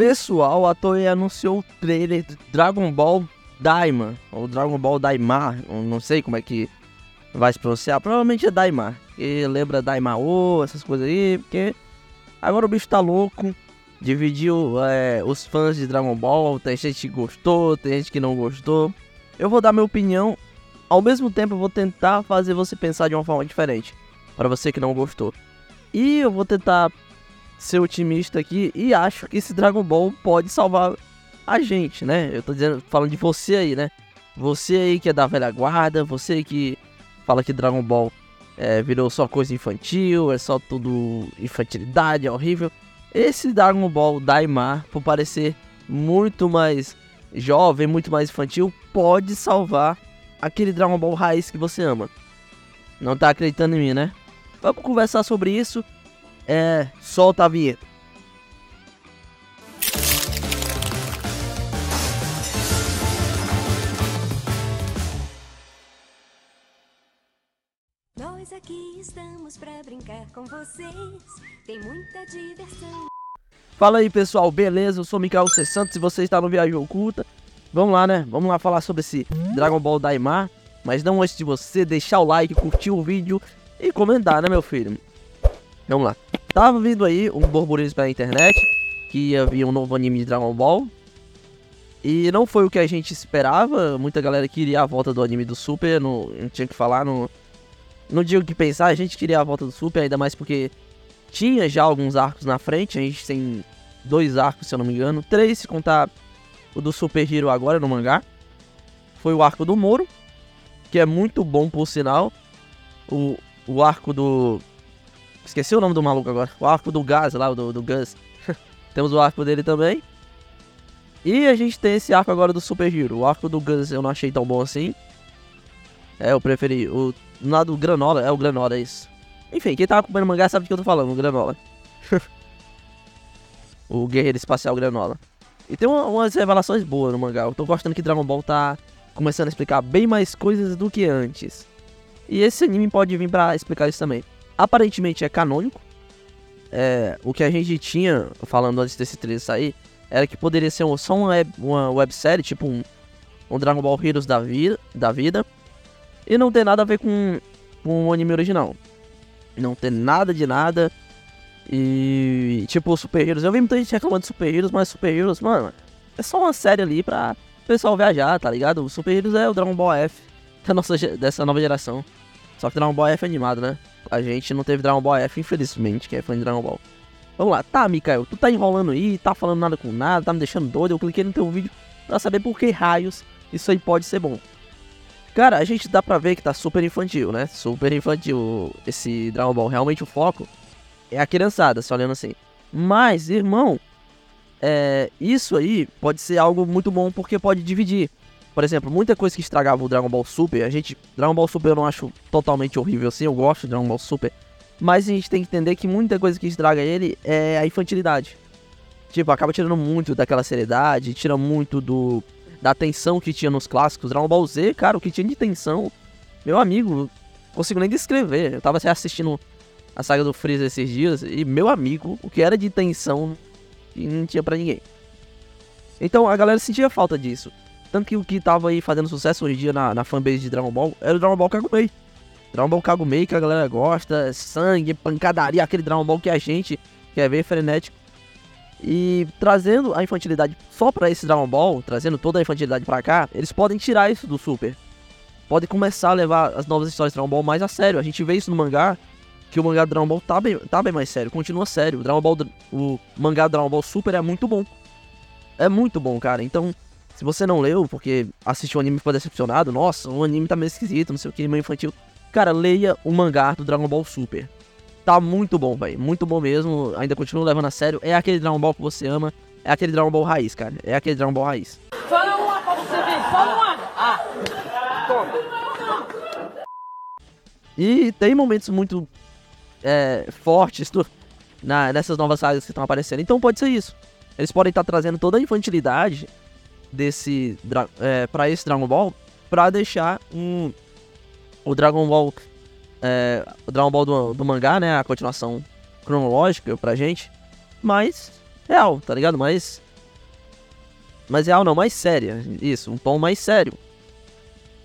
Pessoal, a Toei anunciou o trailer de Dragon Ball Daima, ou Dragon Ball Daimar, não sei como é que vai se pronunciar, provavelmente é Daimar, que lembra Daimao, essas coisas aí, porque agora o bicho tá louco, dividiu é, os fãs de Dragon Ball, tem gente que gostou, tem gente que não gostou. Eu vou dar minha opinião, ao mesmo tempo eu vou tentar fazer você pensar de uma forma diferente, para você que não gostou. E eu vou tentar ser otimista aqui e acho que esse Dragon Ball pode salvar a gente, né? Eu tô dizendo, falando de você aí, né? Você aí que é da velha guarda, você aí que fala que Dragon Ball é, virou só coisa infantil, é só tudo infantilidade, é horrível. Esse Dragon Ball Daima, por parecer muito mais jovem, muito mais infantil, pode salvar aquele Dragon Ball raiz que você ama. Não tá acreditando em mim, né? Vamos conversar sobre isso. É, solta a vinheta. Nós aqui estamos pra brincar com vocês. Tem muita diversão. Fala aí pessoal, beleza? Eu sou Mikael C. Santos e você está no Viagem Oculta. Vamos lá, né? Vamos lá falar sobre esse Dragon Ball Daima. Mas não antes de você deixar o like, curtir o vídeo e comentar, né, meu filho? Vamos lá. Tava vindo aí um burburinho pela internet que ia vir um novo anime de Dragon Ball. E não foi o que a gente esperava. Muita galera queria a volta do anime do Super. Não, não tinha que falar, não, não o que pensar. A gente queria a volta do Super, ainda mais porque tinha já alguns arcos na frente. A gente tem dois arcos, se eu não me engano. Três, se contar o do Super Hero agora no mangá. Foi o arco do Moro, que é muito bom por sinal. O, o arco do. Esqueci o nome do maluco agora. O arco do Gás lá, do, do Gus. Temos o arco dele também. E a gente tem esse arco agora do Super Hero. O arco do Gus eu não achei tão bom assim. É, eu preferi. O lado do Granola, é o Granola, é isso. Enfim, quem tá acompanhando o mangá sabe do que eu tô falando, o Granola. o Guerreiro Espacial Granola. E tem uma, umas revelações boas no mangá. Eu tô gostando que Dragon Ball tá começando a explicar bem mais coisas do que antes. E esse anime pode vir pra explicar isso também. Aparentemente é canônico. É, o que a gente tinha, falando antes desse trailer sair, era que poderia ser só uma, web, uma websérie, tipo um, um Dragon Ball Heroes da vida, da vida. E não tem nada a ver com, com o anime original. Não tem nada de nada. E tipo, Super Heroes. Eu vi muita gente reclamando de Super Heroes, mas Super Heroes, mano, é só uma série ali pra o pessoal viajar, tá ligado? O Super Heroes é o Dragon Ball F da nossa, dessa nova geração. Só que Dragon Ball F é animado, né? A gente não teve Dragon Ball F, infelizmente, que é fã de Dragon Ball. Vamos lá, tá, Mikael, tu tá enrolando aí, tá falando nada com nada, tá me deixando doido. Eu cliquei no teu vídeo pra saber por que raios isso aí pode ser bom. Cara, a gente dá pra ver que tá super infantil, né? Super infantil esse Dragon Ball. Realmente o foco é a criançada, se olhando assim. Mas, irmão, é, isso aí pode ser algo muito bom porque pode dividir. Por exemplo, muita coisa que estragava o Dragon Ball Super, a gente. Dragon Ball Super eu não acho totalmente horrível assim, eu gosto de Dragon Ball Super. Mas a gente tem que entender que muita coisa que estraga ele é a infantilidade. Tipo, acaba tirando muito daquela seriedade, tira muito do da tensão que tinha nos clássicos. Dragon Ball Z, cara, o que tinha de tensão, meu amigo, consigo nem descrever. Eu tava assistindo a saga do Freeza esses dias e, meu amigo, o que era de tensão não tinha para ninguém. Então a galera sentia falta disso. Tanto que o que tava aí fazendo sucesso hoje em dia na, na fanbase de Dragon Ball era o Dragon Ball Kagumei. Dragon Ball Kagumei que a galera gosta, sangue, pancadaria, aquele Dragon Ball que a gente quer ver frenético. E trazendo a infantilidade só para esse Dragon Ball, trazendo toda a infantilidade para cá, eles podem tirar isso do Super. Podem começar a levar as novas histórias de Dragon Ball mais a sério. A gente vê isso no mangá, que o mangá do Dragon Ball tá bem, tá bem mais sério, continua sério. O, Dragon Ball, o mangá do Dragon Ball Super é muito bom. É muito bom, cara. Então, se você não leu, porque assistiu o anime e ficou decepcionado, nossa, o anime tá meio esquisito, não sei o que, meio infantil. Cara, leia o mangá do Dragon Ball Super. Tá muito bom, velho. Muito bom mesmo. Ainda continuo levando a sério. É aquele Dragon Ball que você ama. É aquele Dragon Ball raiz, cara. É aquele Dragon Ball raiz. Fala uma pra você ver, só uma. Ah, toma. E tem momentos muito é, fortes do, na, nessas novas sagas que estão aparecendo. Então pode ser isso. Eles podem estar trazendo toda a infantilidade desse é, para esse Dragon Ball para deixar um o Dragon Ball é, o Dragon Ball do, do, mangá, né? A continuação cronológica pra gente. Mas real, tá ligado? Mais mais real não, mais séria. Isso, um tom mais sério.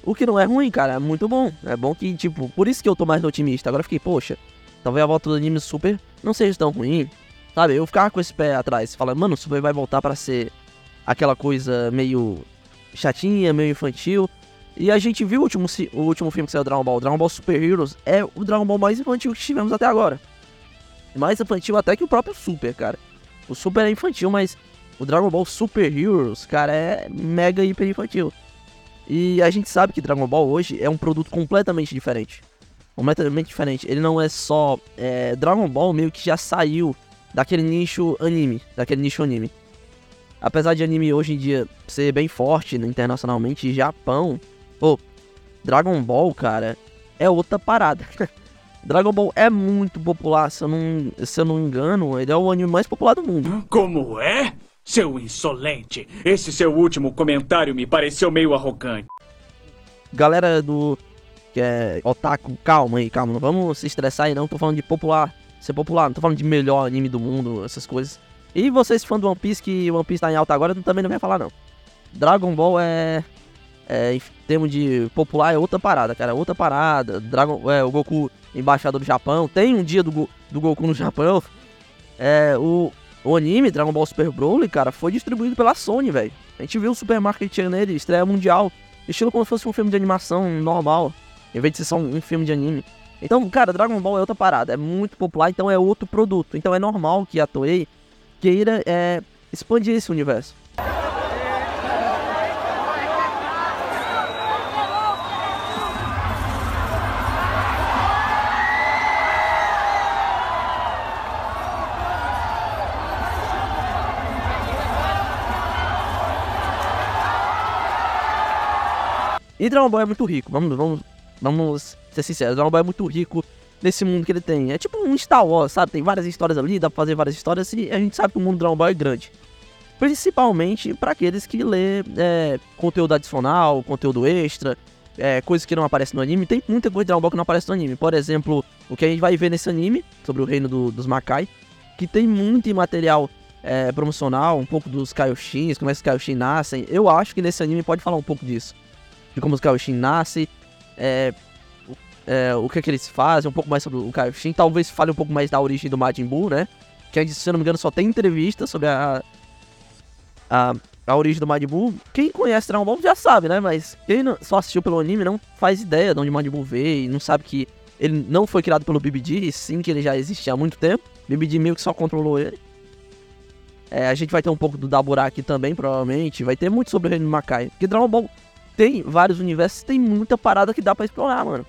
O que não é ruim, cara, é muito bom. É bom que, tipo, por isso que eu tô mais otimista. Agora fiquei, poxa, talvez a volta do anime super não seja tão ruim. Sabe, eu ficava com esse pé atrás, falando, mano, o super vai voltar para ser aquela coisa meio chatinha, meio infantil. E a gente viu o último, o último filme que saiu Dragon Ball, Dragon Ball Super Heroes, é o Dragon Ball mais infantil que tivemos até agora. Mais infantil até que o próprio Super, cara. O Super é infantil, mas o Dragon Ball Super Heroes, cara, é mega hiper infantil. E a gente sabe que Dragon Ball hoje é um produto completamente diferente. Completamente diferente. Ele não é só. É, Dragon Ball meio que já saiu daquele nicho anime. Daquele nicho anime. Apesar de anime hoje em dia ser bem forte internacionalmente, Japão. Pô, Dragon Ball, cara, é outra parada. Dragon Ball é muito popular, se eu, não, se eu não engano, ele é o anime mais popular do mundo. Como é? Seu insolente, esse seu último comentário me pareceu meio arrogante. Galera do. Que é otaku, calma aí, calma, não vamos se estressar aí não, tô falando de popular, ser popular, não tô falando de melhor anime do mundo, essas coisas. E vocês fãs do One Piece, que One Piece tá em alta agora, também não vai falar não. Dragon Ball é. É, em termos de popular, é outra parada, cara, outra parada. Dragon, é, o Goku, embaixador do Japão, tem um dia do, do Goku no Japão. É, o, o anime Dragon Ball Super Broly, cara, foi distribuído pela Sony, velho. A gente viu o supermarket nele, estreia mundial. Estilo como se fosse um filme de animação normal, em vez de ser só um, um filme de anime. Então, cara, Dragon Ball é outra parada, é muito popular, então é outro produto. Então é normal que a Toei queira é, expandir esse universo. E Dragon Ball é muito rico, vamos, vamos, vamos ser sinceros, Dragon Ball é muito rico nesse mundo que ele tem. É tipo um Star Wars, sabe? Tem várias histórias ali, dá pra fazer várias histórias e a gente sabe que o mundo do Dragon Ball é grande. Principalmente para aqueles que lê é, conteúdo adicional, conteúdo extra, é, coisas que não aparecem no anime. Tem muita coisa de Dragon Ball que não aparece no anime. Por exemplo, o que a gente vai ver nesse anime, sobre o reino do, dos Makai, que tem muito material é, promocional, um pouco dos Kaioshins, como é que os Kaioshin nascem. Eu acho que nesse anime pode falar um pouco disso de como os Kaioshin nascem, é, é, o que, é que eles fazem, um pouco mais sobre o Kaioshin. Talvez fale um pouco mais da origem do Majin Buu, né? Que, se eu não me engano, só tem entrevista sobre a, a, a origem do Majin Buu. Quem conhece Dragon Ball já sabe, né? Mas quem não, só assistiu pelo anime não faz ideia de onde Majin Buu veio e não sabe que ele não foi criado pelo BBD, sim que ele já existia há muito tempo. BBD meio que só controlou ele. É, a gente vai ter um pouco do Dabura aqui também, provavelmente. Vai ter muito sobre o Reino Makai. Porque Dragon Ball tem vários universos, tem muita parada que dá para explorar, mano.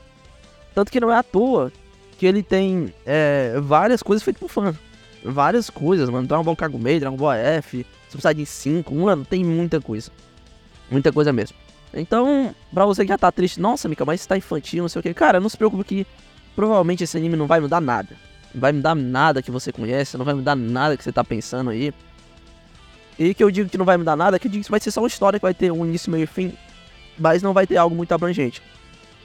Tanto que não é à toa que ele tem é, várias coisas feitas por fã. Várias coisas, mano. Dragon Ball Kagumei, Dragon Ball F, Super Saiyajin 5, mano, tem muita coisa. Muita coisa mesmo. Então, pra você que já tá triste, nossa, Mika, mas tá infantil, não sei o que. Cara, não se preocupe que provavelmente esse anime não vai mudar nada. Não vai mudar nada que você conhece, não vai mudar nada que você tá pensando aí. E que eu digo que não vai mudar nada, que eu digo que vai ser só uma história que vai ter um início, meio e fim mas não vai ter algo muito abrangente.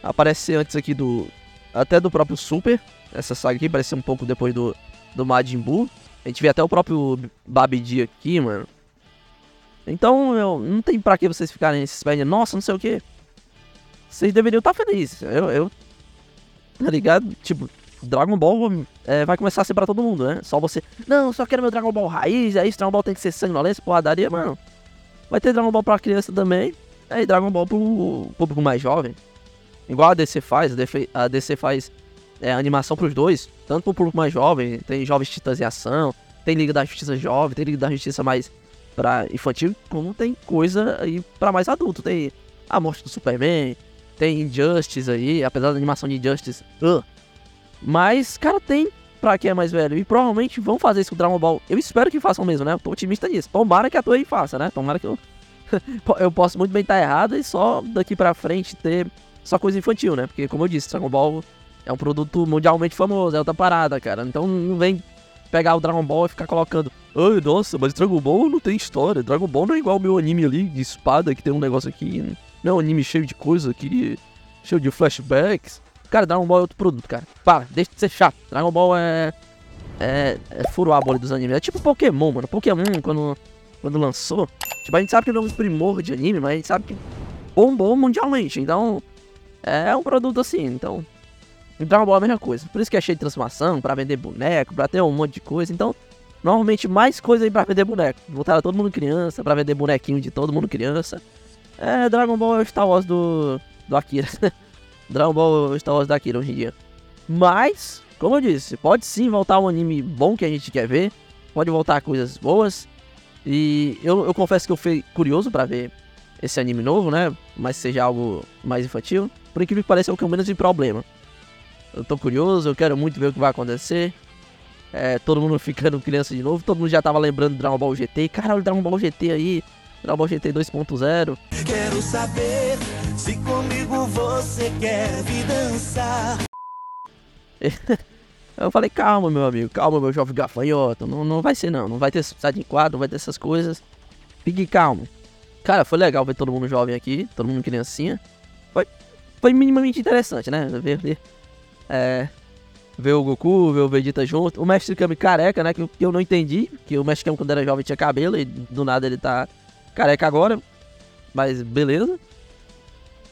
Aparece antes aqui do. Até do próprio Super. Essa saga aqui parece um pouco depois do, do Majin Buu. A gente vê até o próprio Babidi aqui, mano. Então, eu, não tem pra que vocês ficarem se espelhando, nossa, não sei o que. Vocês deveriam estar tá felizes. Eu, eu. Tá ligado? Tipo, Dragon Ball é, vai começar a ser pra todo mundo, né? Só você. Não, só quero meu Dragon Ball raiz, aí esse Dragon Ball tem que ser sanguinolência, porradaria, mano. Vai ter Dragon Ball pra criança também. É, e Dragon Ball pro público mais jovem. Igual a DC faz, a DC faz é, animação pros dois, tanto pro público mais jovem, tem Jovens Titãs em Ação, tem Liga da Justiça Jovem, tem Liga da Justiça mais pra infantil, como tem coisa aí pra mais adulto. Tem a morte do Superman, tem Injustice aí, apesar da animação de Injustice. Uh, mas, cara, tem pra quem é mais velho. E provavelmente vão fazer isso com Dragon Ball. Eu espero que façam mesmo, né? Eu tô otimista nisso. Tomara que a Toei faça, né? Tomara que eu eu posso muito bem estar errado e só daqui pra frente ter só coisa infantil, né? Porque, como eu disse, Dragon Ball é um produto mundialmente famoso, é outra parada, cara. Então não vem pegar o Dragon Ball e ficar colocando. Ai, nossa, mas Dragon Ball não tem história. Dragon Ball não é igual o meu anime ali de espada, que tem um negócio aqui. Não é um anime cheio de coisa aqui, cheio de flashbacks. Cara, Dragon Ball é outro produto, cara. Para, deixa de ser chato. Dragon Ball é. É, é furo a bolha dos animes. É tipo Pokémon, mano. Pokémon, quando quando lançou, tipo, a gente sabe que não é um primor de anime, mas a gente sabe que bombou mundialmente. Então, é um produto assim, então. Dragon Ball é a mesma coisa. Por isso que é cheio de transformação, pra vender boneco, pra ter um monte de coisa. Então, normalmente mais coisa aí pra vender boneco. Voltaram todo mundo criança, pra vender bonequinho de todo mundo criança. É, Dragon Ball é o Star Wars do, do Akira. Dragon Ball é o Star Wars da Akira hoje em dia. Mas, como eu disse, pode sim voltar um anime bom que a gente quer ver. Pode voltar coisas boas. E eu, eu confesso que eu fui curioso pra ver esse anime novo, né? Mas seja algo mais infantil. Por incrível que pareça, é o que eu menos vi problema. Eu tô curioso, eu quero muito ver o que vai acontecer. É, todo mundo ficando criança de novo, todo mundo já tava lembrando do Dragon Ball GT. Caralho, Dragon Ball GT aí, Dragon Ball GT 2.0. Quero saber se comigo você quer vir dançar. Eu falei, calma, meu amigo, calma, meu jovem gafanhoto. Não, não vai ser, não. Não vai ter sai de quadro, não vai ter essas coisas. Fique calmo. Cara, foi legal ver todo mundo jovem aqui, todo mundo criancinha. Foi, foi minimamente interessante, né? Ver, ver, é, ver o Goku, ver o Vegeta junto. O Mestre Kami careca, né? Que, que eu não entendi. Que o Mestre Kami quando era jovem tinha cabelo e do nada ele tá careca agora. Mas beleza.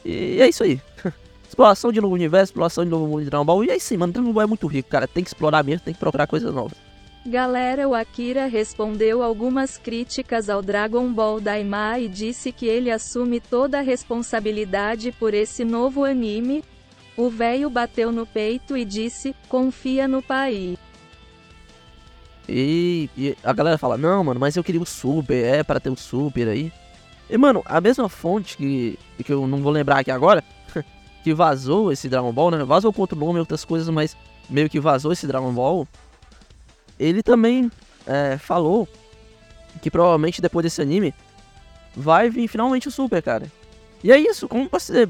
E é isso aí. exploração de novo universo, exploração de novo mundo de Dragon Ball. E é aí, mano. Dragon Ball é muito rico, cara. Tem que explorar mesmo, tem que procurar coisas novas. Galera, o Akira respondeu algumas críticas ao Dragon Ball Daima e disse que ele assume toda a responsabilidade por esse novo anime. O véio bateu no peito e disse: confia no pai. E, e a galera fala, não, mano, mas eu queria o Super, é para ter o Super aí. E, mano, a mesma fonte que, que eu não vou lembrar aqui agora, que vazou esse Dragon Ball, né? Vazou com outro nome e outras coisas, mas meio que vazou esse Dragon Ball. Ele também é, falou que provavelmente depois desse anime vai vir finalmente o Super, cara. E é isso, como você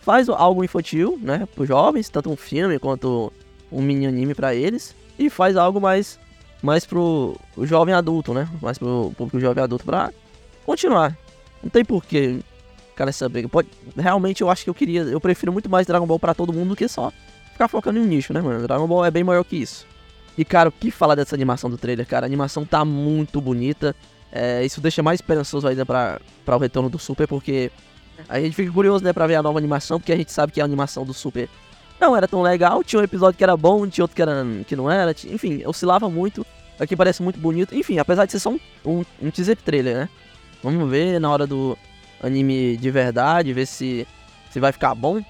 faz algo infantil, né, pros jovens, tanto um filme quanto um mini anime pra eles, e faz algo mais mais pro jovem adulto, né? Mais pro público jovem adulto pra continuar. Não tem porquê, cara, essa briga. Pode, realmente eu acho que eu queria, eu prefiro muito mais Dragon Ball pra todo mundo do que só ficar focando em um nicho, né, mano? Dragon Ball é bem maior que isso. E, cara, o que falar dessa animação do trailer, cara? A animação tá muito bonita. É, isso deixa mais esperançoso ainda pra o retorno do Super, porque a gente fica curioso, né, pra ver a nova animação, porque a gente sabe que a animação do Super não era tão legal. Tinha um episódio que era bom, tinha outro que, era, que não era. tinha- Enfim, oscilava muito. Aqui parece muito bonito. Enfim, apesar de ser só um, um, um teaser trailer, né? Vamos ver na hora do anime de verdade, ver se, se vai ficar bom.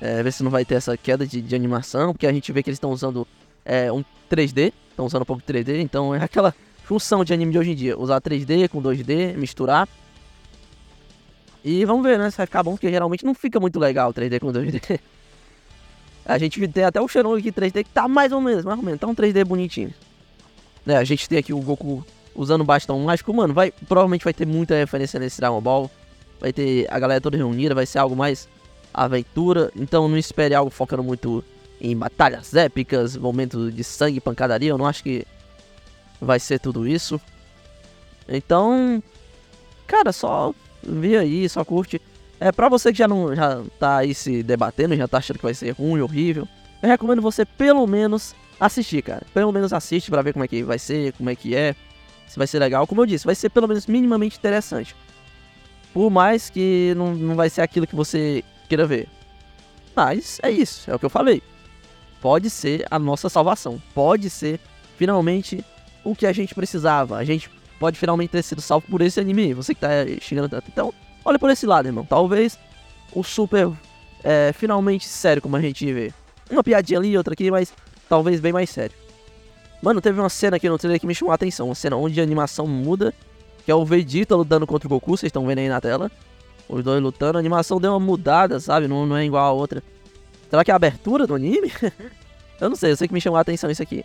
É, ver se não vai ter essa queda de, de animação, porque a gente vê que eles estão usando é, um 3D, estão usando um pouco de 3D, então é aquela função de anime de hoje em dia, usar 3D com 2D, misturar. E vamos ver, né, se bom, porque geralmente não fica muito legal 3D com 2D. A gente tem até o Xenon aqui 3D que tá mais ou menos, mais ou menos, tá um 3D bonitinho. Né, a gente tem aqui o Goku usando o bastão mágico, mano, vai, provavelmente vai ter muita referência nesse Dragon Ball. Vai ter a galera toda reunida, vai ser algo mais aventura, então não espere algo focando muito em batalhas épicas, momentos de sangue e pancadaria, eu não acho que vai ser tudo isso. Então, cara, só vê aí, só curte. É, pra você que já não já tá aí se debatendo, já tá achando que vai ser ruim, horrível, eu recomendo você pelo menos assistir, cara. Pelo menos assiste pra ver como é que vai ser, como é que é, se vai ser legal. Como eu disse, vai ser pelo menos minimamente interessante. Por mais que não, não vai ser aquilo que você queira ver. Mas é isso, é o que eu falei. Pode ser a nossa salvação. Pode ser finalmente o que a gente precisava. A gente pode finalmente ter sido salvo por esse anime. Você que tá xingando tanto. Então, olha por esse lado, irmão. Talvez o super é, finalmente sério, como a gente vê. Uma piadinha ali, outra aqui, mas talvez bem mais sério. Mano, teve uma cena aqui no trailer que me chamou a atenção. Uma cena onde a animação muda. Que é o Vegeta lutando contra o Goku. Vocês estão vendo aí na tela. Os dois lutando. A animação deu uma mudada, sabe? Não, não é igual a outra. Será que é a abertura do anime? eu não sei, eu sei que me chamou a atenção isso aqui.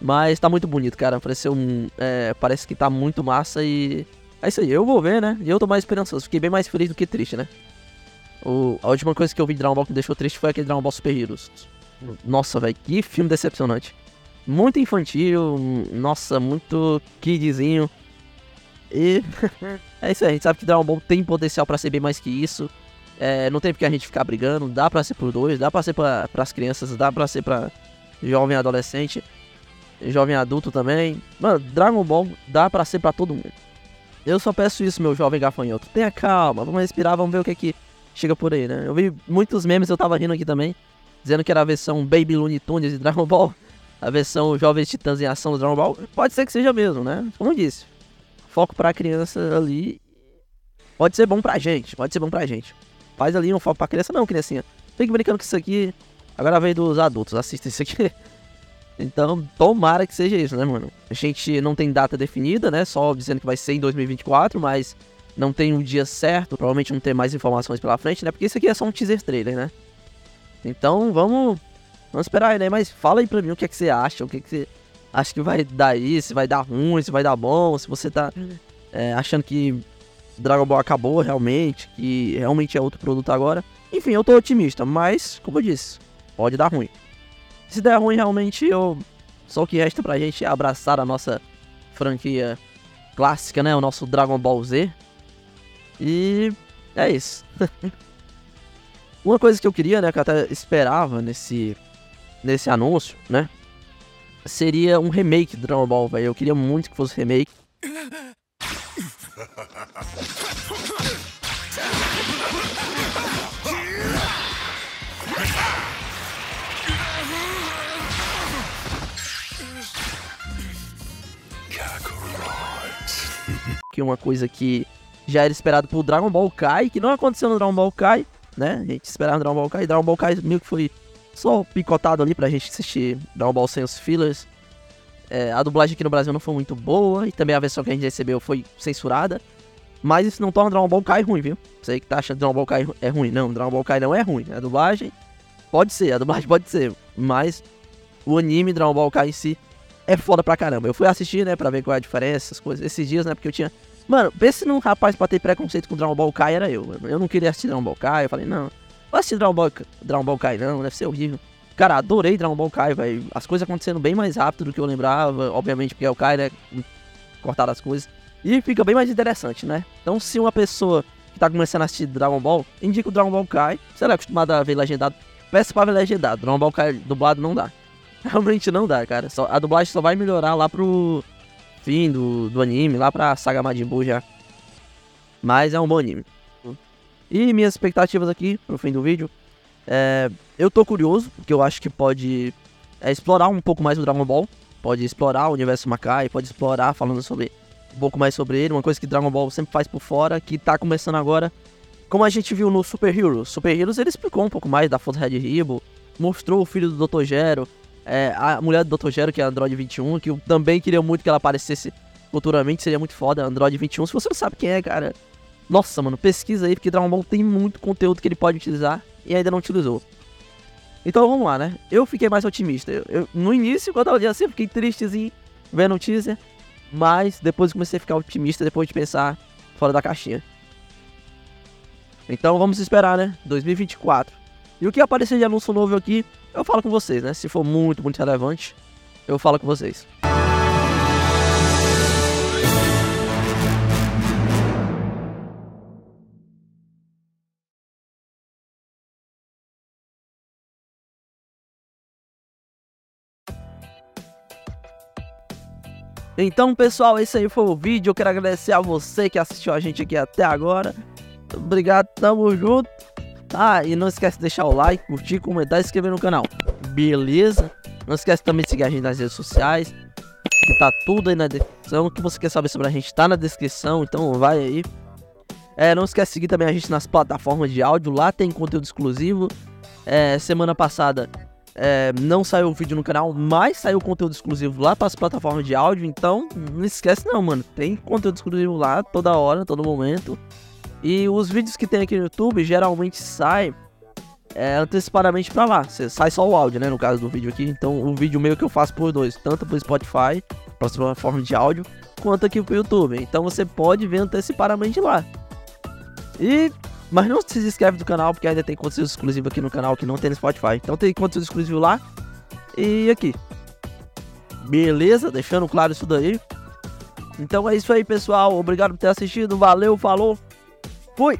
Mas tá muito bonito, cara. Pareceu um. é, parece que tá muito massa e. É isso aí, eu vou ver, né? E eu tô mais esperançoso. Fiquei bem mais feliz do que triste, né? O, a última coisa que eu vi de Dragon Ball que me deixou triste foi aquele Dragon Ball Super Heroes. Nossa, velho, que filme decepcionante. Muito infantil, nossa, muito kidzinho. E é isso aí, a gente sabe que Dragon Ball tem potencial pra ser bem mais que isso. É, não tem porque a gente ficar brigando, dá pra ser por dois, dá pra ser pra, pras crianças, dá pra ser pra jovem adolescente. jovem adulto também. Mano, Dragon Ball dá pra ser pra todo mundo. Eu só peço isso, meu jovem gafanhoto. Tenha calma, vamos respirar, vamos ver o que é que chega por aí, né? Eu vi muitos memes, eu tava rindo aqui também, dizendo que era a versão Baby Looney Tunes de Dragon Ball, a versão Jovens Titãs em Ação do Dragon Ball. Pode ser que seja mesmo, né? Como eu disse, foco pra criança ali. Pode ser bom pra gente, pode ser bom pra gente. Faz ali um foco pra criança, não, criancinha. Fique brincando com isso aqui. Agora vem dos adultos, assista isso aqui. Então, tomara que seja isso, né, mano? A gente não tem data definida, né? Só dizendo que vai ser em 2024, mas não tem um dia certo. Provavelmente não tem mais informações pela frente, né? Porque isso aqui é só um teaser trailer, né? Então, vamos, vamos esperar aí, né? Mas fala aí pra mim o que é que você acha, o que é que você acha que vai dar aí, se vai dar ruim, se vai dar bom, se você tá é, achando que Dragon Ball acabou realmente, que realmente é outro produto agora. Enfim, eu tô otimista, mas, como eu disse, pode dar ruim. Se der ruim, realmente, eu. Só o que resta pra gente é abraçar a nossa franquia clássica, né? O nosso Dragon Ball Z. E é isso. Uma coisa que eu queria, né? Que eu até esperava nesse, nesse anúncio, né? Seria um remake do Dragon Ball, velho. Eu queria muito que fosse remake. que é uma coisa que já era esperado pro Dragon Ball Kai, que não aconteceu no Dragon Ball Kai, né? A gente esperava no Dragon Ball Kai, Dragon Ball Kai meio que foi só picotado ali pra gente assistir Dragon Ball sem os fillers. É, a dublagem aqui no Brasil não foi muito boa e também a versão que a gente recebeu foi censurada. Mas isso não torna Dragon Ball Kai ruim, viu? Você que tá achando Dragon Ball Kai é ruim. Não, Dragon Ball Kai não é ruim. A dublagem pode ser, a dublagem pode ser. Mas o anime Dragon Ball Kai em si é foda pra caramba. Eu fui assistir, né, pra ver qual é a diferença, as coisas, esses dias, né, porque eu tinha... Mano, pense num rapaz pra ter preconceito com Dragon Ball Kai, era eu. Eu não queria assistir Dragon Ball Kai, eu falei, não, vou assistir Dragon Ball, Dragon Ball Kai não, deve ser horrível. Cara, adorei Dragon Ball Kai, velho. As coisas acontecendo bem mais rápido do que eu lembrava, obviamente porque é o Kai, né, cortar as coisas. E fica bem mais interessante, né? Então, se uma pessoa que tá começando a assistir Dragon Ball, indica o Dragon Ball Kai. Se ela é acostumada a ver legendado, peça pra ver legendado. Dragon Ball Kai dublado não dá. Realmente não dá, cara. Só, a dublagem só vai melhorar lá pro fim do, do anime, lá pra saga Majin Buu já. Mas é um bom anime. E minhas expectativas aqui pro fim do vídeo. É, eu tô curioso, porque eu acho que pode é, explorar um pouco mais o Dragon Ball. Pode explorar o universo Makai, pode explorar falando sobre um pouco mais sobre ele. Uma coisa que Dragon Ball sempre faz por fora, que tá começando agora. Como a gente viu no Super Heroes. Super Heroes ele explicou um pouco mais da Força Red Ribbon, mostrou o filho do Dr. Gero, é, a mulher do Dr. Gero, que é a Android 21, que eu também queria muito que ela aparecesse futuramente, seria muito foda, Android 21. Se você não sabe quem é, cara, nossa, mano, pesquisa aí, porque Dragon Ball tem muito conteúdo que ele pode utilizar e ainda não utilizou. Então vamos lá, né? Eu fiquei mais otimista. Eu, eu, no início, quando eu tava assim, eu fiquei tristezinho vendo o teaser, mas depois comecei a ficar otimista depois de pensar fora da caixinha. Então vamos esperar, né? 2024. E o que aparecer de anúncio novo aqui, eu falo com vocês, né? Se for muito, muito relevante, eu falo com vocês. Então, pessoal, esse aí foi o vídeo. Eu quero agradecer a você que assistiu a gente aqui até agora. Obrigado, tamo junto. Ah, e não esquece de deixar o like, curtir, comentar e se inscrever no canal. Beleza? Não esquece também de seguir a gente nas redes sociais. Que tá tudo aí na descrição. O que você quer saber sobre a gente tá na descrição, então vai aí. É, não esquece de seguir também a gente nas plataformas de áudio. Lá tem conteúdo exclusivo. É, semana passada é, não saiu o vídeo no canal, mas saiu conteúdo exclusivo lá para as plataformas de áudio. Então, não esquece não, mano. Tem conteúdo exclusivo lá toda hora, todo momento. E os vídeos que tem aqui no YouTube geralmente saem é, antecipadamente para lá. Cê, sai só o áudio, né? No caso do vídeo aqui. Então, o vídeo meio que eu faço por dois, tanto pro Spotify, para as plataformas de áudio, quanto aqui pro YouTube. Então, você pode ver antecipadamente lá. E mas não se inscreve do canal, porque ainda tem conteúdo exclusivo aqui no canal que não tem no Spotify. Então tem conteúdo exclusivo lá e aqui. Beleza? Deixando claro isso daí. Então é isso aí, pessoal. Obrigado por ter assistido. Valeu, falou. Fui!